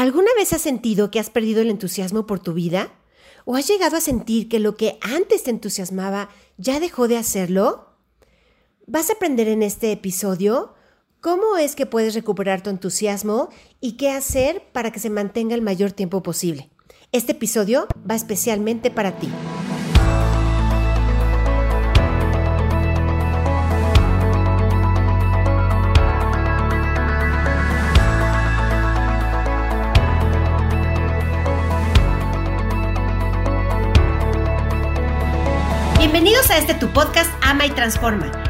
¿Alguna vez has sentido que has perdido el entusiasmo por tu vida? ¿O has llegado a sentir que lo que antes te entusiasmaba ya dejó de hacerlo? Vas a aprender en este episodio cómo es que puedes recuperar tu entusiasmo y qué hacer para que se mantenga el mayor tiempo posible. Este episodio va especialmente para ti. Tu podcast Ama y Transforma.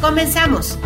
Comenzamos.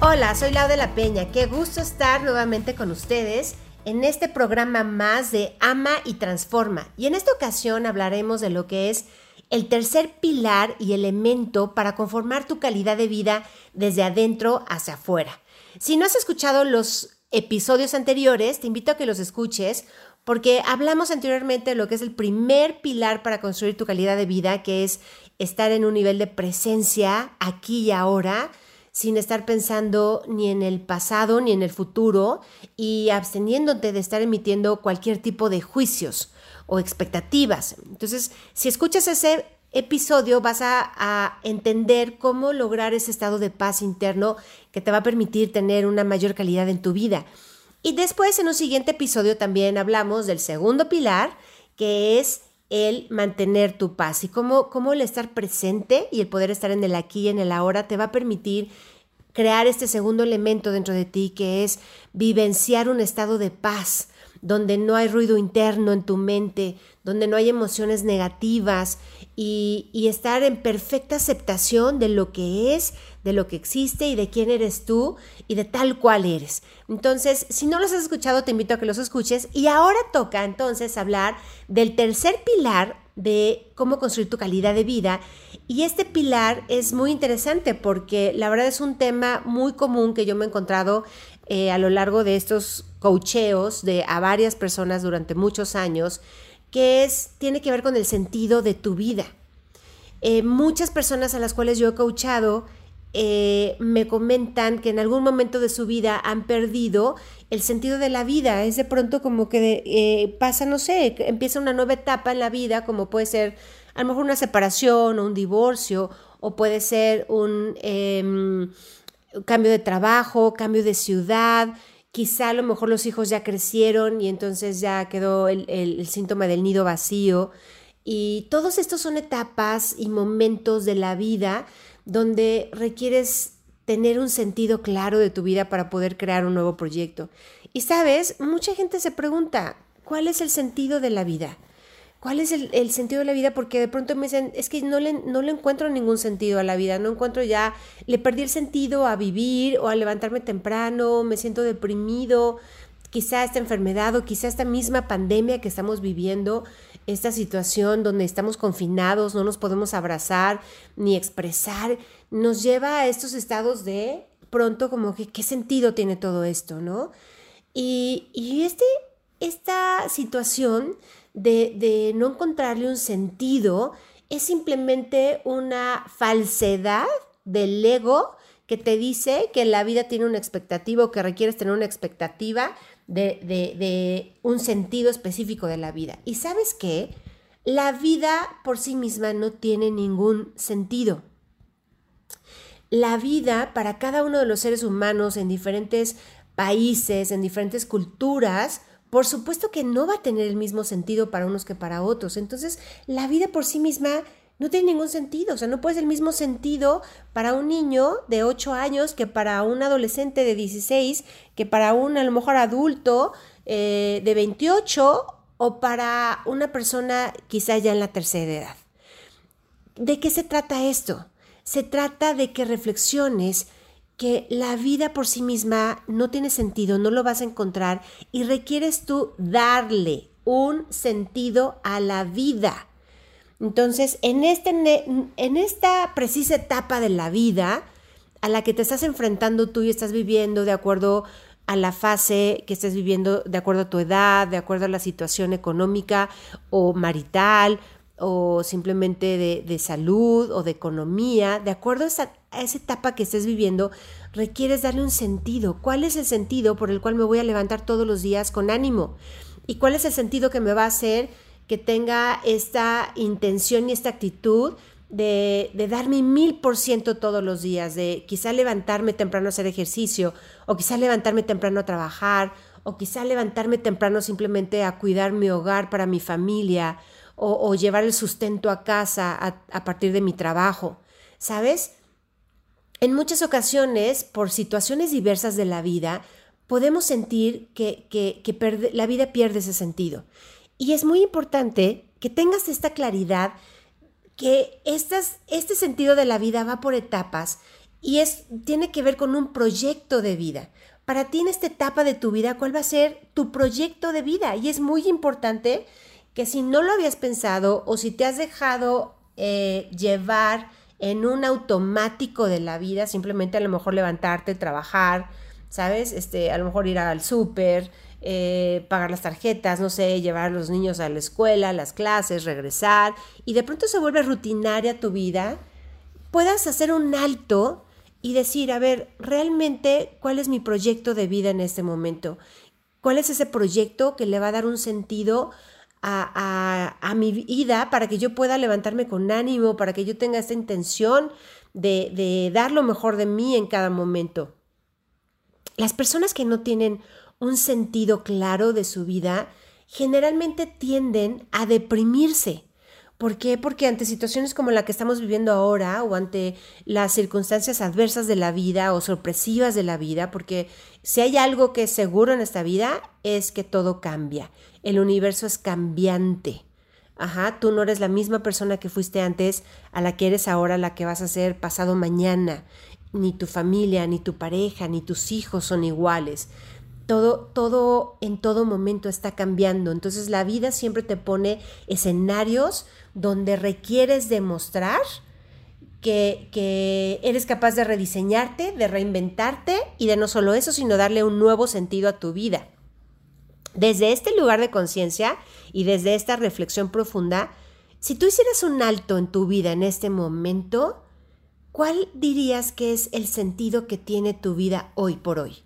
Hola, soy Lau de la Peña. Qué gusto estar nuevamente con ustedes en este programa más de Ama y Transforma. Y en esta ocasión hablaremos de lo que es el tercer pilar y elemento para conformar tu calidad de vida desde adentro hacia afuera. Si no has escuchado los episodios anteriores, te invito a que los escuches porque hablamos anteriormente de lo que es el primer pilar para construir tu calidad de vida, que es estar en un nivel de presencia aquí y ahora, sin estar pensando ni en el pasado ni en el futuro y absteniéndote de estar emitiendo cualquier tipo de juicios o expectativas. Entonces, si escuchas ese episodio vas a, entender cómo lograr ese estado de paz interno que te va a permitir tener una mayor calidad en tu vida. Y después en un siguiente episodio también hablamos del segundo pilar, que es el mantener tu paz y cómo, cómo el estar presente y el poder estar en el aquí y en el ahora te va a permitir crear este segundo elemento dentro de ti que es vivenciar un estado de paz, donde no hay ruido interno en tu mente, donde no hay emociones negativas y, estar en perfecta aceptación de lo que es, de lo que existe y de quién eres tú y de tal cual eres. Entonces, si no los has escuchado, te invito a que los escuches. Y ahora toca entonces hablar del tercer pilar de cómo construir tu calidad de vida. Y este pilar es muy interesante porque la verdad es un tema muy común que yo me he encontrado eh, a lo largo de estos coacheos de a varias personas durante muchos años, que es, tiene que ver con el sentido de tu vida. Eh, muchas personas a las cuales yo he coachado eh, me comentan que en algún momento de su vida han perdido el sentido de la vida. Es de pronto como que pasa, no sé, empieza una nueva etapa en la vida, como puede ser a lo mejor una separación o un divorcio, o puede ser un em, cambio de trabajo, cambio de ciudad, quizá a lo mejor los hijos ya crecieron y entonces ya quedó el, síntoma del nido vacío. Y todos estos son etapas y momentos de la vida donde requieres tener un sentido claro de tu vida para poder crear un nuevo proyecto. Y sabes, mucha gente se pregunta, ¿cuál es el sentido de la vida? ¿Cuál es el, sentido de la vida? Porque de pronto me dicen, es que no le, no le encuentro ningún sentido a la vida, no encuentro ya, le perdí el sentido a vivir o a levantarme temprano, me siento deprimido, quizá esta enfermedad o quizá esta misma pandemia que estamos viviendo, esta situación donde estamos confinados, no nos podemos abrazar ni expresar, nos lleva a estos estados de pronto como que, ¿qué sentido tiene todo esto, no? Y, y este, esta situación de, no encontrarle un sentido es simplemente una falsedad del ego que te dice que la vida tiene una expectativa o que requieres tener una expectativa de, de, un sentido específico de la vida. Y sabes qué? La vida por sí misma no tiene ningún sentido. La vida para cada uno de los seres humanos en diferentes países, en diferentes culturas, por supuesto que no va a tener el mismo sentido para unos que para otros. Entonces, la vida por sí misma no tiene ningún sentido. O sea, no puede ser el mismo sentido para un niño de 8 años que para un adolescente de 16, que para un a lo mejor adulto eh, de 28 o para una persona quizá ya en la tercera edad. ¿De qué se trata esto? Se trata de que reflexiones que la vida por sí misma no tiene sentido, no lo vas a encontrar y requieres tú darle un sentido a la vida. Entonces, en, este, en esta precisa etapa de la vida a la que te estás enfrentando tú y estás viviendo de acuerdo a la fase que estés viviendo, de acuerdo a tu edad, de acuerdo a la situación económica o marital o simplemente de, salud o de economía, de acuerdo a esa, a esa etapa que estés viviendo, requieres darle un sentido. ¿Cuál es el sentido por el cual me voy a levantar todos los días con ánimo? ¿Y cuál es el sentido que me va a hacer que tenga esta intención y esta actitud de, de dar mi mil por ciento todos los días, de quizá levantarme temprano a hacer ejercicio, o quizá levantarme temprano a trabajar, o quizá levantarme temprano simplemente a cuidar mi hogar para mi familia, o, llevar el sustento a casa a, partir de mi trabajo. ¿Sabes? En muchas ocasiones, por situaciones diversas de la vida, podemos sentir que, la vida pierde ese sentido. Y es muy importante que tengas esta claridad que este sentido de la vida va por etapas y tiene que ver con un proyecto de vida. Para ti en esta etapa de tu vida, ¿cuál va a ser tu proyecto de vida? Y es muy importante que si no lo habías pensado o si te has dejado eh, llevar en un automático de la vida, simplemente a lo mejor levantarte, trabajar, ¿sabes? Este, a lo mejor ir al súper, eh, pagar las tarjetas, no sé, llevar a los niños a la escuela, las clases, regresar, y de pronto se vuelve rutinaria tu vida, puedas hacer un alto y decir, a ver, realmente, ¿cuál es mi proyecto de vida en este momento? ¿Cuál es ese proyecto que le va a dar un sentido a, mi vida para que yo pueda levantarme con ánimo, para que yo tenga esta intención de, de dar lo mejor de mí en cada momento. Las personas que no tienen un sentido claro de su vida generalmente tienden a deprimirse. ¿Por qué? Porque ante situaciones como la que estamos viviendo ahora o ante las circunstancias adversas de la vida o sorpresivas de la vida, porque si hay algo que es seguro en esta vida es que todo cambia. El universo es cambiante. Ajá, tú no eres la misma persona que fuiste antes a la que eres ahora, la que vas a ser pasado mañana. Ni tu familia, ni tu pareja, ni tus hijos son iguales todo, todo en todo momento está cambiando. Entonces la vida siempre te pone escenarios donde requieres demostrar que, que, eres capaz de rediseñarte, de reinventarte y de no solo eso, sino darle un nuevo sentido a tu vida. Desde este lugar de conciencia y desde esta reflexión profunda, si tú hicieras un alto en tu vida en este momento, ¿cuál dirías que es el sentido que tiene tu vida hoy por hoy?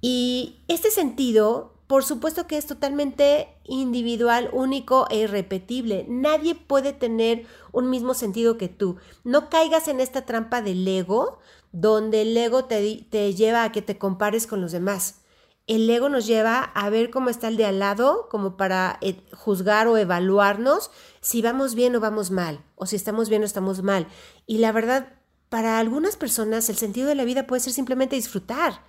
Y este sentido, por supuesto que es totalmente individual, único e irrepetible. Nadie puede tener un mismo sentido que tú. No caigas en esta trampa del ego, donde el ego te, te lleva a que te compares con los demás. El ego nos lleva a ver cómo está el de al lado, como para eh, juzgar o evaluarnos si vamos bien o vamos mal, o si estamos bien o estamos mal. Y la verdad, para algunas personas el sentido de la vida puede ser simplemente disfrutar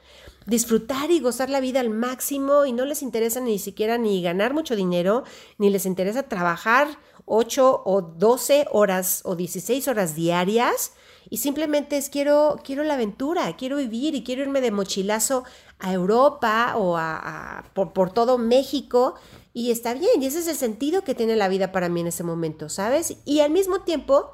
disfrutar y gozar la vida al máximo y no les interesa ni siquiera ni ganar mucho dinero, ni les interesa trabajar 8 o 12 horas o 16 horas diarias y simplemente es quiero, quiero la aventura, quiero vivir y quiero irme de mochilazo a Europa o a, por, por todo México y está bien y ese es el sentido que tiene la vida para mí en ese momento, ¿sabes? Y al mismo tiempo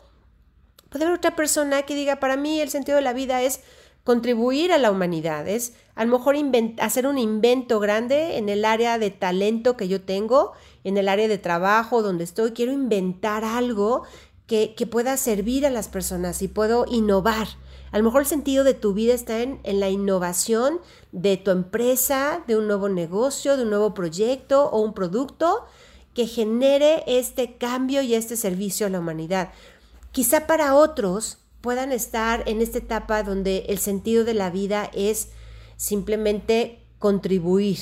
puede haber otra persona que diga para mí el sentido de la vida es contribuir a la humanidad, es a lo mejor hacer un invento grande en el área de talento que yo tengo, en el área de trabajo donde estoy, quiero inventar algo que, pueda servir a las personas y puedo innovar. A lo mejor el sentido de tu vida está en, en, la innovación de tu empresa, de un nuevo negocio, de un nuevo proyecto o un producto que genere este cambio y este servicio a la humanidad. Quizá para otros puedan estar en esta etapa donde el sentido de la vida es simplemente contribuir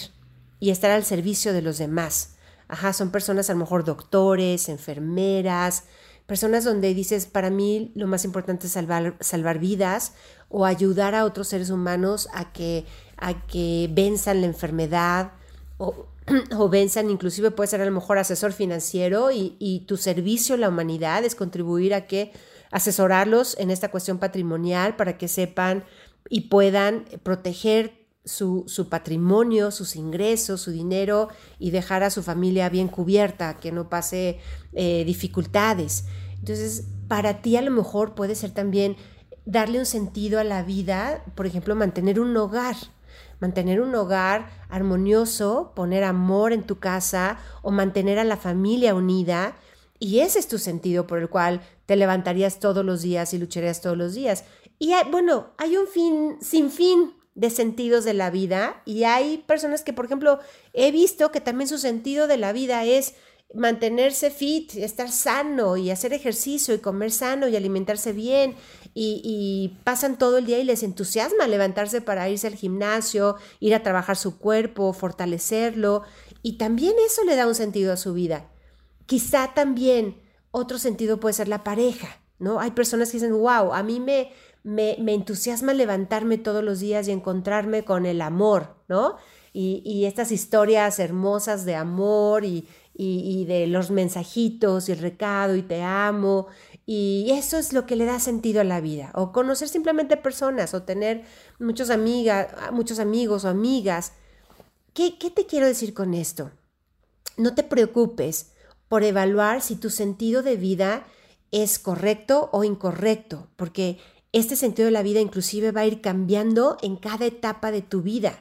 y estar al servicio de los demás. Ajá, son personas a lo mejor doctores, enfermeras, personas donde dices, para mí lo más importante es salvar, salvar vidas o ayudar a otros seres humanos a que, a que venzan la enfermedad o o Benson inclusive puede ser a lo mejor asesor financiero y, y, tu servicio a la humanidad es contribuir a que asesorarlos en esta cuestión patrimonial para que sepan y puedan proteger su, patrimonio, sus ingresos, su dinero y dejar a su familia bien cubierta, que no pase eh, dificultades. Entonces, para ti a lo mejor puede ser también darle un sentido a la vida, por ejemplo, mantener un hogar, mantener un hogar armonioso, poner amor en tu casa o mantener a la familia unida. Y ese es tu sentido por el cual te levantarías todos los días y lucharías todos los días. Y bueno, hay un fin sin fin de sentidos de la vida y hay personas que, por ejemplo, he visto que también su sentido de la vida es mantenerse fit, estar sano y hacer ejercicio y comer sano y alimentarse bien y, pasan todo el día y les entusiasma levantarse para irse al gimnasio, ir a trabajar su cuerpo, fortalecerlo y también eso le da un sentido a su vida. Quizá también otro sentido puede ser la pareja, ¿no? Hay personas que dicen, wow, a mí me, me, me entusiasma levantarme todos los días y encontrarme con el amor, ¿no? Y, y, estas historias hermosas de amor y, y, de los mensajitos y el recado y te amo. Y eso es lo que le da sentido a la vida. O conocer simplemente personas o tener muchos, amigas, muchos amigos o amigas. ¿Qué, ¿Qué te quiero decir con esto? No te preocupes por evaluar si tu sentido de vida es correcto o incorrecto, porque este sentido de la vida inclusive va a ir cambiando en cada etapa de tu vida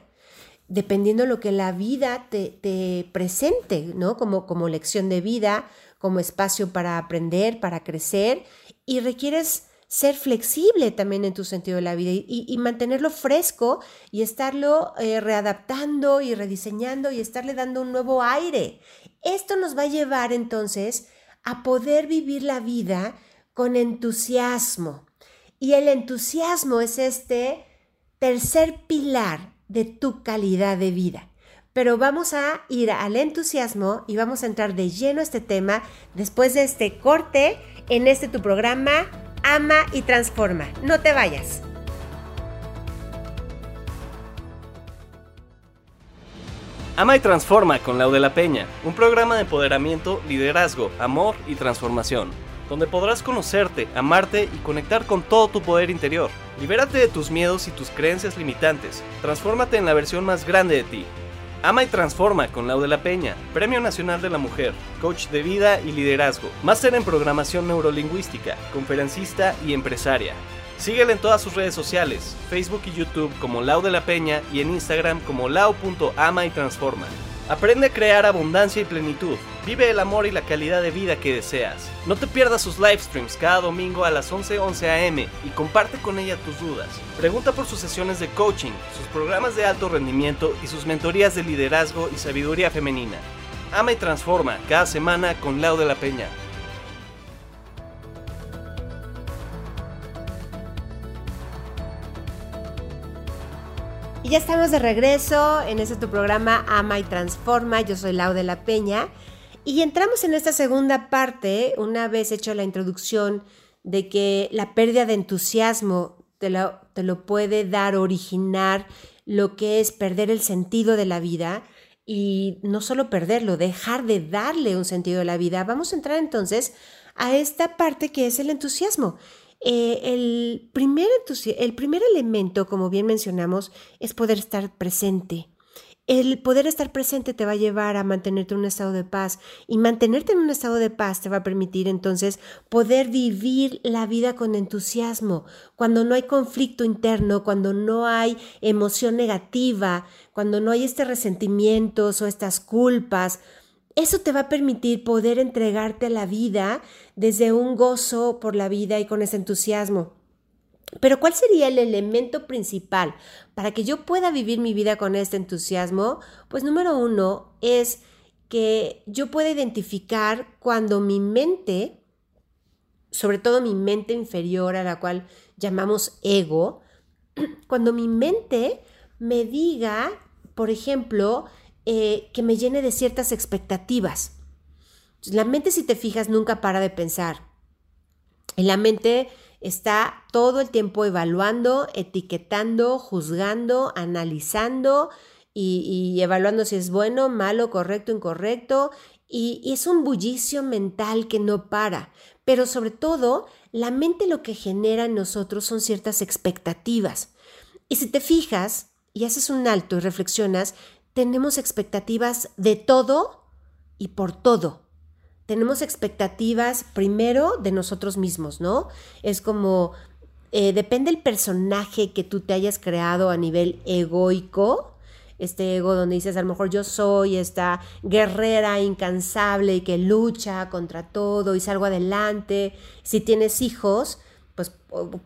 dependiendo de lo que la vida te, presente, ¿no? Como, como lección de vida, como espacio para aprender, para crecer, y requieres ser flexible también en tu sentido de la vida y, mantenerlo fresco y estarlo eh, readaptando y rediseñando y estarle dando un nuevo aire. Esto nos va a llevar entonces a poder vivir la vida con entusiasmo. Y el entusiasmo es este tercer pilar de tu calidad de vida. Pero vamos a ir al entusiasmo y vamos a entrar de lleno a este tema después de este corte en este tu programa Ama y Transforma. No te vayas. Ama y Transforma con Lau de la Peña, un programa de empoderamiento, liderazgo, amor y transformación donde podrás conocerte, amarte y conectar con todo tu poder interior. Libérate de tus miedos y tus creencias limitantes. Transfórmate en la versión más grande de ti. Ama y transforma con Lau de la Peña, Premio Nacional de la Mujer, coach de vida y liderazgo, máster en programación neurolingüística, conferencista y empresaria. Síguela en todas sus redes sociales, Facebook y YouTube como Lau de la Peña y en Instagram como lau.ama y transforma. Aprende a crear abundancia y plenitud. Vive el amor y la calidad de vida que deseas. No te pierdas sus live streams cada domingo a las 11:11 11 am y comparte con ella tus dudas. Pregunta por sus sesiones de coaching, sus programas de alto rendimiento y sus mentorías de liderazgo y sabiduría femenina. Ama y transforma cada semana con Lau de la Peña. Y ya estamos de regreso en este tu programa Ama y Transforma. Yo soy Lau de la Peña. Y entramos en esta segunda parte, una vez hecho la introducción de que la pérdida de entusiasmo te lo, te lo puede dar, originar lo que es perder el sentido de la vida y no solo perderlo, dejar de darle un sentido a la vida. Vamos a entrar entonces a esta parte que es el entusiasmo. Eh, el, primer el primer elemento, como bien mencionamos, es poder estar presente. El poder estar presente te va a llevar a mantenerte en un estado de paz y mantenerte en un estado de paz te va a permitir entonces poder vivir la vida con entusiasmo, cuando no hay conflicto interno, cuando no hay emoción negativa, cuando no hay este resentimientos o estas culpas, eso te va a permitir poder entregarte a la vida desde un gozo por la vida y con ese entusiasmo. Pero ¿cuál sería el elemento principal para que yo pueda vivir mi vida con este entusiasmo? Pues número uno es que yo pueda identificar cuando mi mente, sobre todo mi mente inferior a la cual llamamos ego, cuando mi mente me diga, por ejemplo, eh, que me llene de ciertas expectativas. La mente, si te fijas, nunca para de pensar. En la mente está todo el tiempo evaluando, etiquetando, juzgando, analizando y, evaluando si es bueno, malo, correcto, incorrecto. Y, y es un bullicio mental que no para. Pero sobre todo, la mente lo que genera en nosotros son ciertas expectativas. Y si te fijas y haces un alto y reflexionas, tenemos expectativas de todo y por todo. Tenemos expectativas primero de nosotros mismos, ¿no? Es como, eh, depende el personaje que tú te hayas creado a nivel egoico, este ego donde dices, a lo mejor yo soy esta guerrera incansable que lucha contra todo y salgo adelante. Si tienes hijos, pues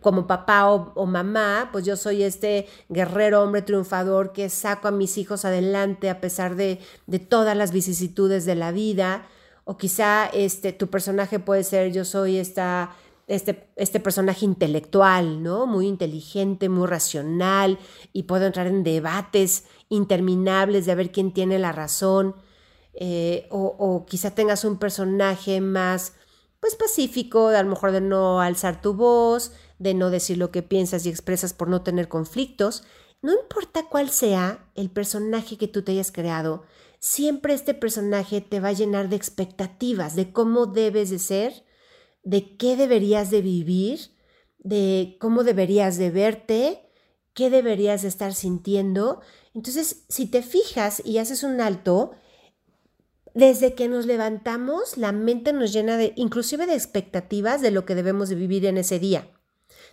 como papá o, mamá, pues yo soy este guerrero, hombre triunfador que saco a mis hijos adelante a pesar de, todas las vicisitudes de la vida. O quizá este, tu personaje puede ser yo soy esta, este, este personaje intelectual, ¿no? Muy inteligente, muy racional y puedo entrar en debates interminables de ver quién tiene la razón. Eh, o, o quizá tengas un personaje más pues pacífico, a lo mejor de no alzar tu voz, de no decir lo que piensas y expresas por no tener conflictos, no importa cuál sea el personaje que tú te hayas creado, siempre este personaje te va a llenar de expectativas de cómo debes de ser, de qué deberías de vivir, de cómo deberías de verte, qué deberías de estar sintiendo. Entonces, si te fijas y haces un alto, desde que nos levantamos, la mente nos llena de, inclusive de expectativas de lo que debemos de vivir en ese día.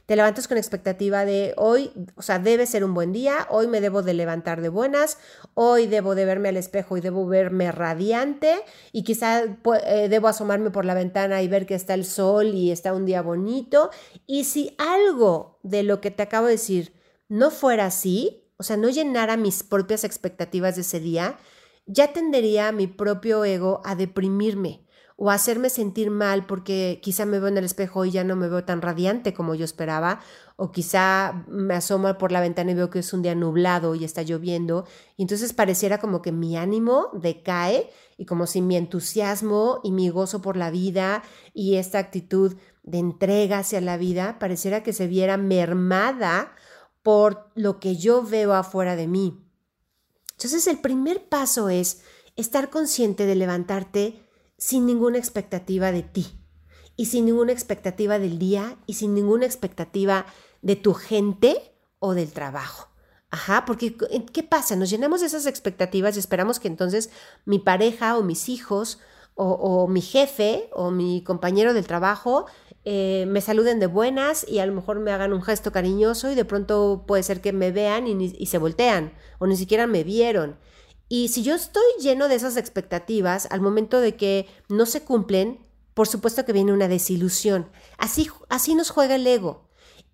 Te levantas con expectativa de hoy, o sea, debe ser un buen día, hoy me debo de levantar de buenas, hoy debo de verme al espejo y debo verme radiante y quizá eh, debo asomarme por la ventana y ver que está el sol y está un día bonito. Y si algo de lo que te acabo de decir no fuera así, o sea, no llenara mis propias expectativas de ese día, ya tendería mi propio ego a deprimirme o a hacerme sentir mal porque quizá me veo en el espejo y ya no me veo tan radiante como yo esperaba, o quizá me asomo por la ventana y veo que es un día nublado y está lloviendo, y entonces pareciera como que mi ánimo decae y como si mi entusiasmo y mi gozo por la vida y esta actitud de entrega hacia la vida pareciera que se viera mermada por lo que yo veo afuera de mí. Entonces el primer paso es estar consciente de levantarte sin ninguna expectativa de ti y sin ninguna expectativa del día y sin ninguna expectativa de tu gente o del trabajo. Ajá, porque ¿qué pasa? Nos llenamos de esas expectativas y esperamos que entonces mi pareja o mis hijos o, mi jefe o mi compañero del trabajo eh, me saluden de buenas y a lo mejor me hagan un gesto cariñoso y de pronto puede ser que me vean y, se voltean o ni siquiera me vieron. Y si yo estoy lleno de esas expectativas, al momento de que no se cumplen, por supuesto que viene una desilusión. Así, así nos juega el ego.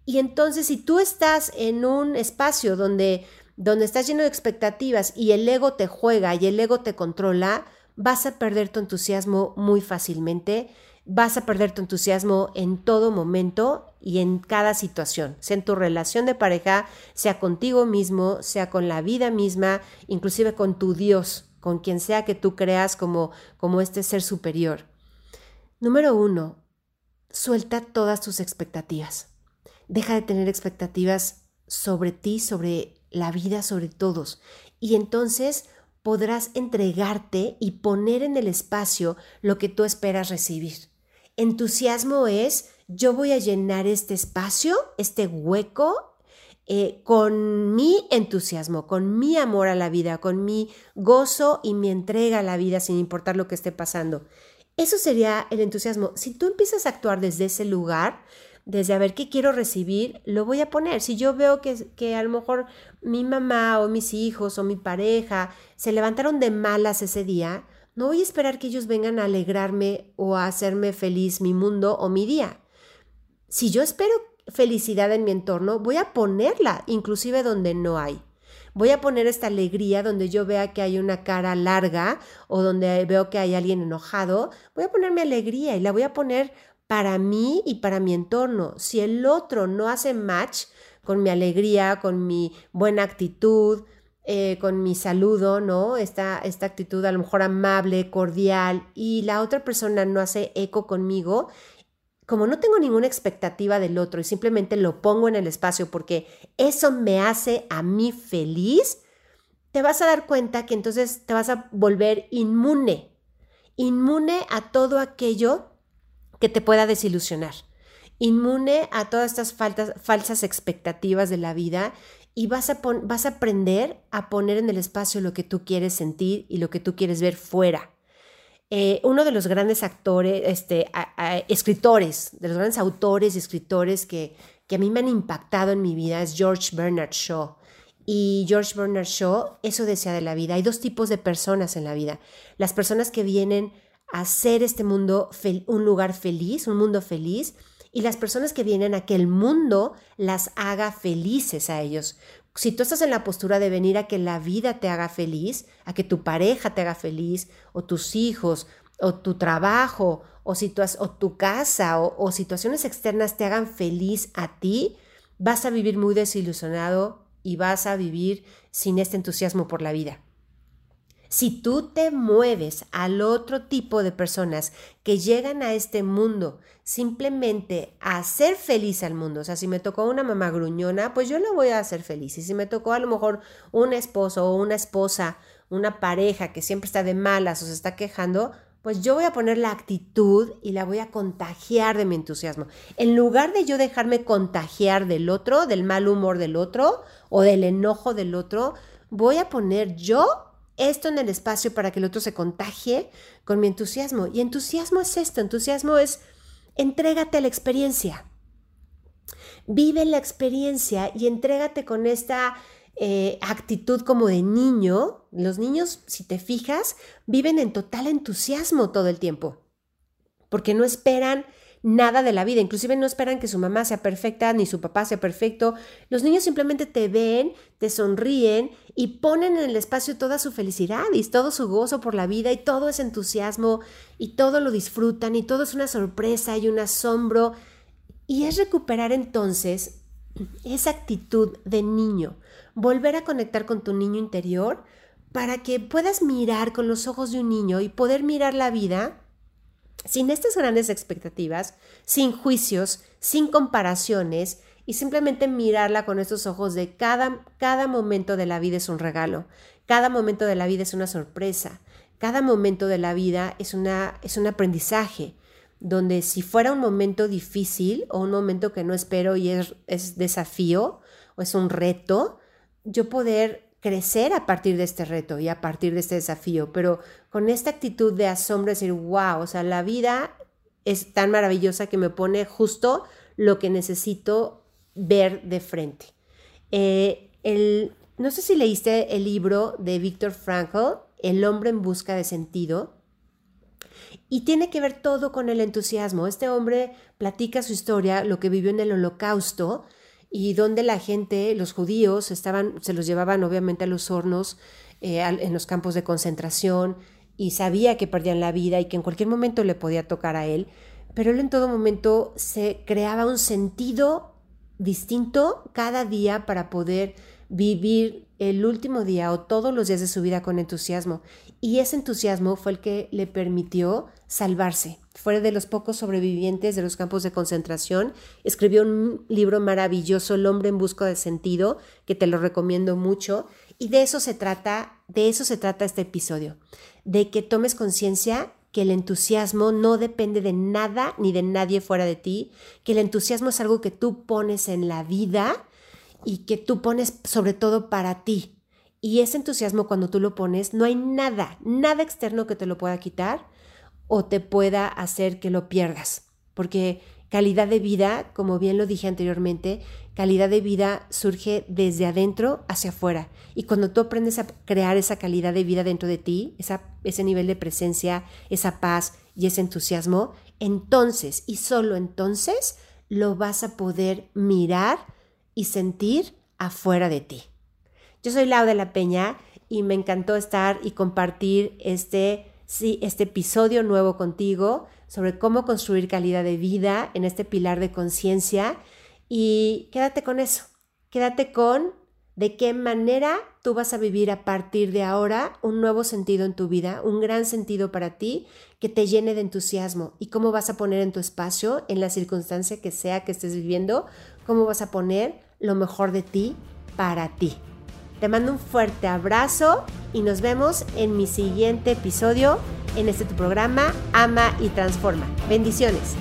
Y entonces si tú estás en un espacio donde, donde estás lleno de expectativas y el ego te juega y el ego te controla, vas a perder tu entusiasmo muy fácilmente vas a perder tu entusiasmo en todo momento y en cada situación, sea en tu relación de pareja, sea contigo mismo, sea con la vida misma, inclusive con tu Dios, con quien sea que tú creas como, como este ser superior. Número uno, suelta todas tus expectativas. Deja de tener expectativas sobre ti, sobre la vida, sobre todos. Y entonces podrás entregarte y poner en el espacio lo que tú esperas recibir. Entusiasmo es yo voy a llenar este espacio, este hueco, eh, con mi entusiasmo, con mi amor a la vida, con mi gozo y mi entrega a la vida sin importar lo que esté pasando. Eso sería el entusiasmo. Si tú empiezas a actuar desde ese lugar, desde a ver qué quiero recibir, lo voy a poner. Si yo veo que, que, a lo mejor mi mamá o mis hijos o mi pareja se levantaron de malas ese día, no voy a esperar que ellos vengan a alegrarme o a hacerme feliz mi mundo o mi día. Si yo espero felicidad en mi entorno, voy a ponerla, inclusive donde no hay. Voy a poner esta alegría donde yo vea que hay una cara larga o donde veo que hay alguien enojado. Voy a poner mi alegría y la voy a poner para mí y para mi entorno. Si el otro no hace match con mi alegría, con mi buena actitud, eh, con mi saludo, ¿no? Esta, esta actitud a lo mejor amable, cordial, y la otra persona no hace eco conmigo, como no tengo ninguna expectativa del otro y simplemente lo pongo en el espacio porque eso me hace a mí feliz, te vas a dar cuenta que entonces te vas a volver inmune, inmune a todo aquello que te pueda desilusionar, inmune a todas estas falsas expectativas de la vida y vas a, vas a aprender a poner en el espacio lo que tú quieres sentir y lo que tú quieres ver fuera. Eh, uno de los grandes actores, este, escritores, de los grandes autores y escritores que, que a mí me han impactado en mi vida es George Bernard Shaw. Y George Bernard Shaw eso decía de la vida. Hay dos tipos de personas en la vida. Las personas que vienen a hacer este mundo un lugar feliz, un mundo feliz, y las personas que vienen a que el mundo las haga felices a ellos. Si tú estás en la postura de venir a que la vida te haga feliz, a que tu pareja te haga feliz, o tus hijos, o tu trabajo, o, o tu casa, o, o situaciones externas te hagan feliz a ti, vas a vivir muy desilusionado, y vas a vivir sin este entusiasmo por la vida. Si tú te mueves al otro tipo de personas que llegan a este mundo simplemente a hacer feliz al mundo, o sea, si me tocó una mamá gruñona, pues yo la voy a hacer feliz. Y si me tocó a lo mejor un esposo o una esposa, una pareja que siempre está de malas o se está quejando, pues yo voy a poner la actitud y la voy a contagiar de mi entusiasmo. En lugar de yo dejarme contagiar del otro, del mal humor del otro o del enojo del otro, voy a poner yo esto en el espacio para que el otro se contagie con mi entusiasmo. Y entusiasmo es esto, entusiasmo es entrégate a la experiencia. Vive la experiencia y entrégate con esta eh, actitud como de niño. Los niños, si te fijas, viven en total entusiasmo todo el tiempo, porque no esperan nada de la vida, inclusive no esperan que su mamá sea perfecta ni su papá sea perfecto. Los niños simplemente te ven, te sonríen y ponen en el espacio toda su felicidad y todo su gozo por la vida y todo ese entusiasmo y todo lo disfrutan y todo es una sorpresa y un asombro. Y es recuperar entonces esa actitud de niño, volver a conectar con tu niño interior para que puedas mirar con los ojos de un niño y poder mirar la vida sin estas grandes expectativas, sin juicios, sin comparaciones y simplemente mirarla con estos ojos de cada, cada momento de la vida es un regalo, cada momento de la vida es una sorpresa, cada momento de la vida es, una, es un aprendizaje, donde si fuera un momento difícil o un momento que no espero y es, es desafío o es un reto, yo poder crecer a partir de este reto y a partir de este desafío, pero con esta actitud de asombro, decir, wow, o sea, la vida es tan maravillosa que me pone justo lo que necesito ver de frente. Eh, el, no sé si leíste el libro de Viktor Frankl, El hombre en busca de sentido, y tiene que ver todo con el entusiasmo. Este hombre platica su historia, lo que vivió en el holocausto, y donde la gente, los judíos, estaban, se los llevaban obviamente a los hornos, eh, en los campos de concentración, y sabía que perdían la vida y que en cualquier momento le podía tocar a él, pero él en todo momento se creaba un sentido distinto cada día para poder vivir el último día o todos los días de su vida con entusiasmo. Y ese entusiasmo fue el que le permitió salvarse. Fue de los pocos sobrevivientes de los campos de concentración. Escribió un libro maravilloso, El hombre en busca de sentido, que te lo recomiendo mucho. Y de eso se trata, de eso se trata este episodio, de que tomes conciencia que el entusiasmo no depende de nada ni de nadie fuera de ti, que el entusiasmo es algo que tú pones en la vida y que tú pones sobre todo para ti. Y ese entusiasmo cuando tú lo pones, no hay nada, nada externo que te lo pueda quitar o te pueda hacer que lo pierdas. Porque calidad de vida, como bien lo dije anteriormente, calidad de vida surge desde adentro hacia afuera. Y cuando tú aprendes a crear esa calidad de vida dentro de ti, esa, ese nivel de presencia, esa paz y ese entusiasmo, entonces y solo entonces lo vas a poder mirar y sentir afuera de ti. Yo soy Lau de la Peña y me encantó estar y compartir este, sí, este episodio nuevo contigo sobre cómo construir calidad de vida en este pilar de conciencia. Y quédate con eso, quédate con de qué manera tú vas a vivir a partir de ahora un nuevo sentido en tu vida, un gran sentido para ti que te llene de entusiasmo. Y cómo vas a poner en tu espacio, en la circunstancia que sea que estés viviendo, cómo vas a poner lo mejor de ti para ti. Te mando un fuerte abrazo y nos vemos en mi siguiente episodio en este tu programa Ama y Transforma. Bendiciones.